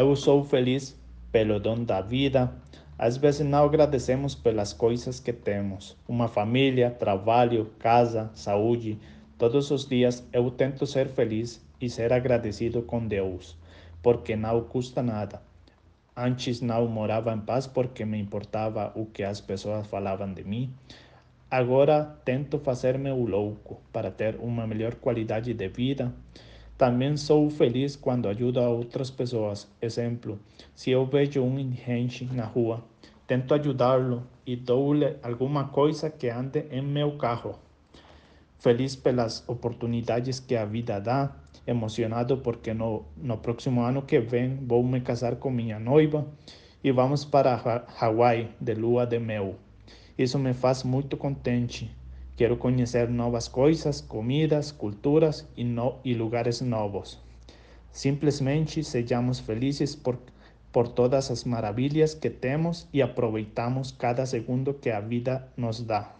Eu sou feliz pelo dom da vida. Às vezes não agradecemos pelas coisas que temos. Uma família, trabalho, casa, saúde. Todos os dias eu tento ser feliz e ser agradecido com Deus, porque não custa nada. Antes não morava em paz porque me importava o que as pessoas falavam de mim. Agora tento fazer-me o louco para ter uma melhor qualidade de vida. Também sou feliz quando ajudo a outras pessoas. Exemplo, se eu vejo um indigente na rua, tento ajudá-lo e dou-lhe alguma coisa que ande em meu carro. Feliz pelas oportunidades que a vida dá emocionado porque no, no próximo ano que vem vou me casar com minha noiva e vamos para Hawaii de lua de mel. Isso me faz muito contente. Quero conhecer novas coisas, comidas, culturas e, no, lugares novos. Simplesmente sejamos felizes por, por todas as maravilhas que temos e aproveitamos cada segundo que a vida nos dá.